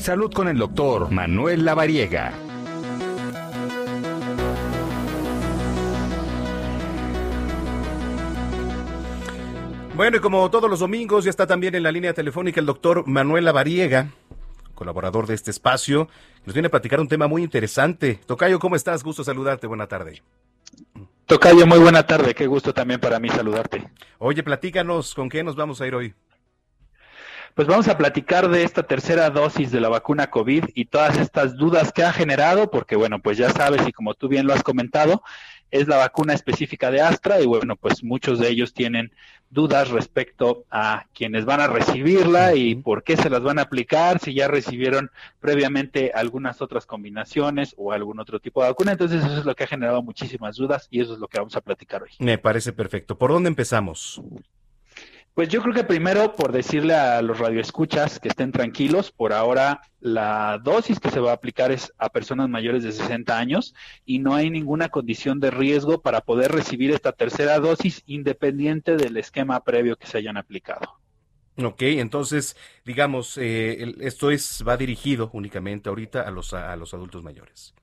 Salud con el doctor Manuel Lavariega. Bueno, y como todos los domingos, ya está también en la línea telefónica el doctor Manuel Lavariega, colaborador de este espacio. Nos viene a platicar un tema muy interesante. Tocayo, ¿cómo estás? Gusto saludarte. Buena tarde. Tocayo, muy buena tarde. Qué gusto también para mí saludarte. Oye, platícanos, ¿con qué nos vamos a ir hoy? Pues vamos a platicar de esta tercera dosis de la vacuna COVID y todas estas dudas que ha generado, porque bueno, pues ya sabes y como tú bien lo has comentado, es la vacuna específica de Astra y bueno, pues muchos de ellos tienen dudas respecto a quienes van a recibirla y por qué se las van a aplicar, si ya recibieron previamente algunas otras combinaciones o algún otro tipo de vacuna. Entonces eso es lo que ha generado muchísimas dudas y eso es lo que vamos a platicar hoy. Me parece perfecto. ¿Por dónde empezamos? Pues yo creo que primero por decirle a los radioescuchas que estén tranquilos, por ahora la dosis que se va a aplicar es a personas mayores de 60 años y no hay ninguna condición de riesgo para poder recibir esta tercera dosis independiente del esquema previo que se hayan aplicado. Ok, entonces, digamos, eh, esto es va dirigido únicamente ahorita a los, a los adultos mayores.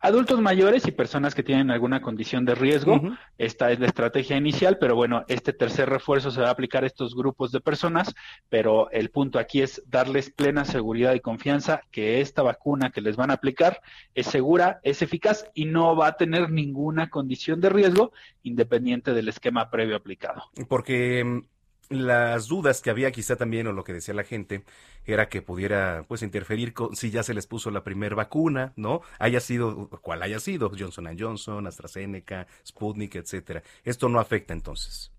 Adultos mayores y personas que tienen alguna condición de riesgo, esta es la estrategia inicial, pero bueno, este tercer refuerzo se va a aplicar a estos grupos de personas, pero el punto aquí es darles plena seguridad y confianza que esta vacuna que les van a aplicar es segura, es eficaz y no va a tener ninguna condición de riesgo independiente del esquema previo aplicado. Porque mm, las dudas que había quizá también o lo que decía la gente era que pudiera pues interferir con si ya se les puso la primera vacuna, ¿no? Haya sido cual haya sido Johnson Johnson, AstraZeneca, Sputnik, etcétera. Esto no afecta entonces.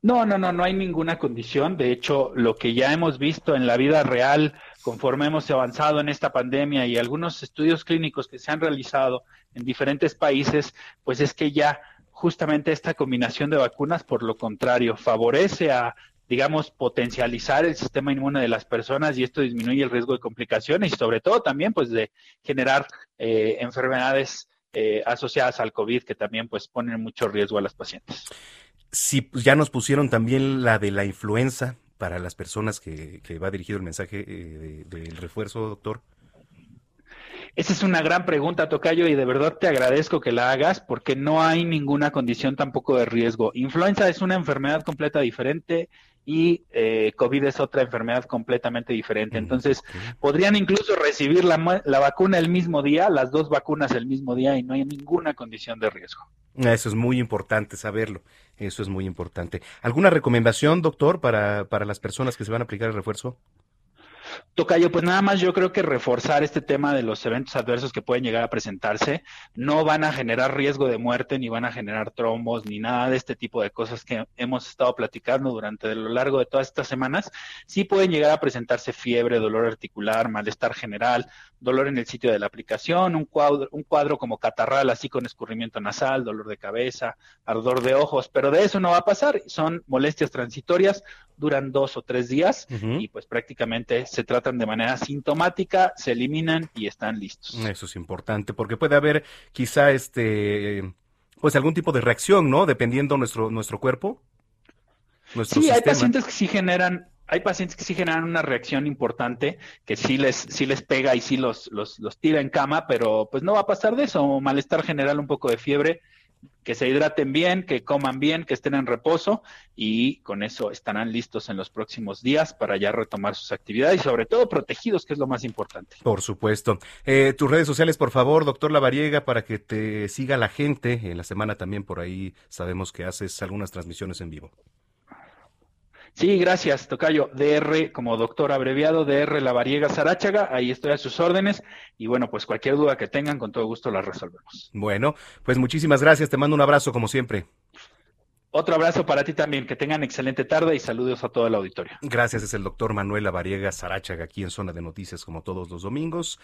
No, no, no, no hay ninguna condición. De hecho, lo que ya hemos visto en la vida real, conforme hemos avanzado en esta pandemia y algunos estudios clínicos que se han realizado en diferentes países, pues es que ya justamente esta combinación de vacunas, por lo contrario, favorece a, digamos, potencializar el sistema inmune de las personas y esto disminuye el riesgo de complicaciones y sobre todo también, pues, de generar eh, enfermedades eh, asociadas al COVID que también, pues, ponen mucho riesgo a las pacientes. Sí, pues, ya nos pusieron también la de la influenza para las personas que, va dirigido el mensaje eh, del refuerzo, doctor. Esa es una gran pregunta, Tocayo, y de verdad te agradezco que la hagas porque no hay ninguna condición tampoco de riesgo. Influenza es una enfermedad completa diferente y eh, COVID es otra enfermedad completamente diferente. Mm, Entonces, podrían incluso recibir la, la vacuna el mismo día, las dos vacunas el mismo día y no hay ninguna condición de riesgo. Eso es muy importante saberlo. Eso es muy importante. ¿Alguna recomendación, doctor, para, para las personas que se van a aplicar el refuerzo? Tocayo, pues nada más yo creo que reforzar este tema de los eventos adversos que pueden llegar a presentarse no van a generar riesgo de muerte, ni van a generar trombos, ni nada de este tipo de cosas que hemos estado platicando durante lo largo de todas estas semanas. Sí pueden llegar a presentarse fiebre, dolor articular, malestar general, dolor en el sitio de la aplicación, un cuadro, un cuadro como catarral, así con escurrimiento nasal, dolor de cabeza, ardor de ojos, pero de eso no va a pasar. Son molestias transitorias, duran dos o tres días y pues prácticamente se tratan de manera sintomática, se eliminan y están listos. Eso es importante porque puede haber quizá este pues algún tipo de reacción, ¿no? Dependiendo nuestro nuestro cuerpo. sí, hay pacientes que sí generan hay pacientes que sí generan una reacción importante, que sí les, sí les pega y sí los, los, los tira en cama, pero pues no va a pasar de eso, malestar general, un poco de fiebre, que se hidraten bien, que coman bien, que estén en reposo y con eso estarán listos en los próximos días para ya retomar sus actividades y sobre todo protegidos, que es lo más importante. Por supuesto. Eh, tus redes sociales, por favor, doctor Lavariega, para que te siga la gente. En la semana también por ahí sabemos que haces algunas transmisiones en vivo. Sí, gracias, Tocayo. DR como doctor abreviado, DR Lavariega Sarachaga, ahí estoy a sus órdenes y bueno, pues cualquier duda que tengan, con todo gusto la resolvemos. Bueno, pues muchísimas gracias, te mando un abrazo como siempre. Otro abrazo para ti también, que tengan excelente tarde y saludos a todo el auditorio. Gracias, es el doctor Manuel Lavariega Sarachaga aquí en Zona de Noticias como todos los domingos.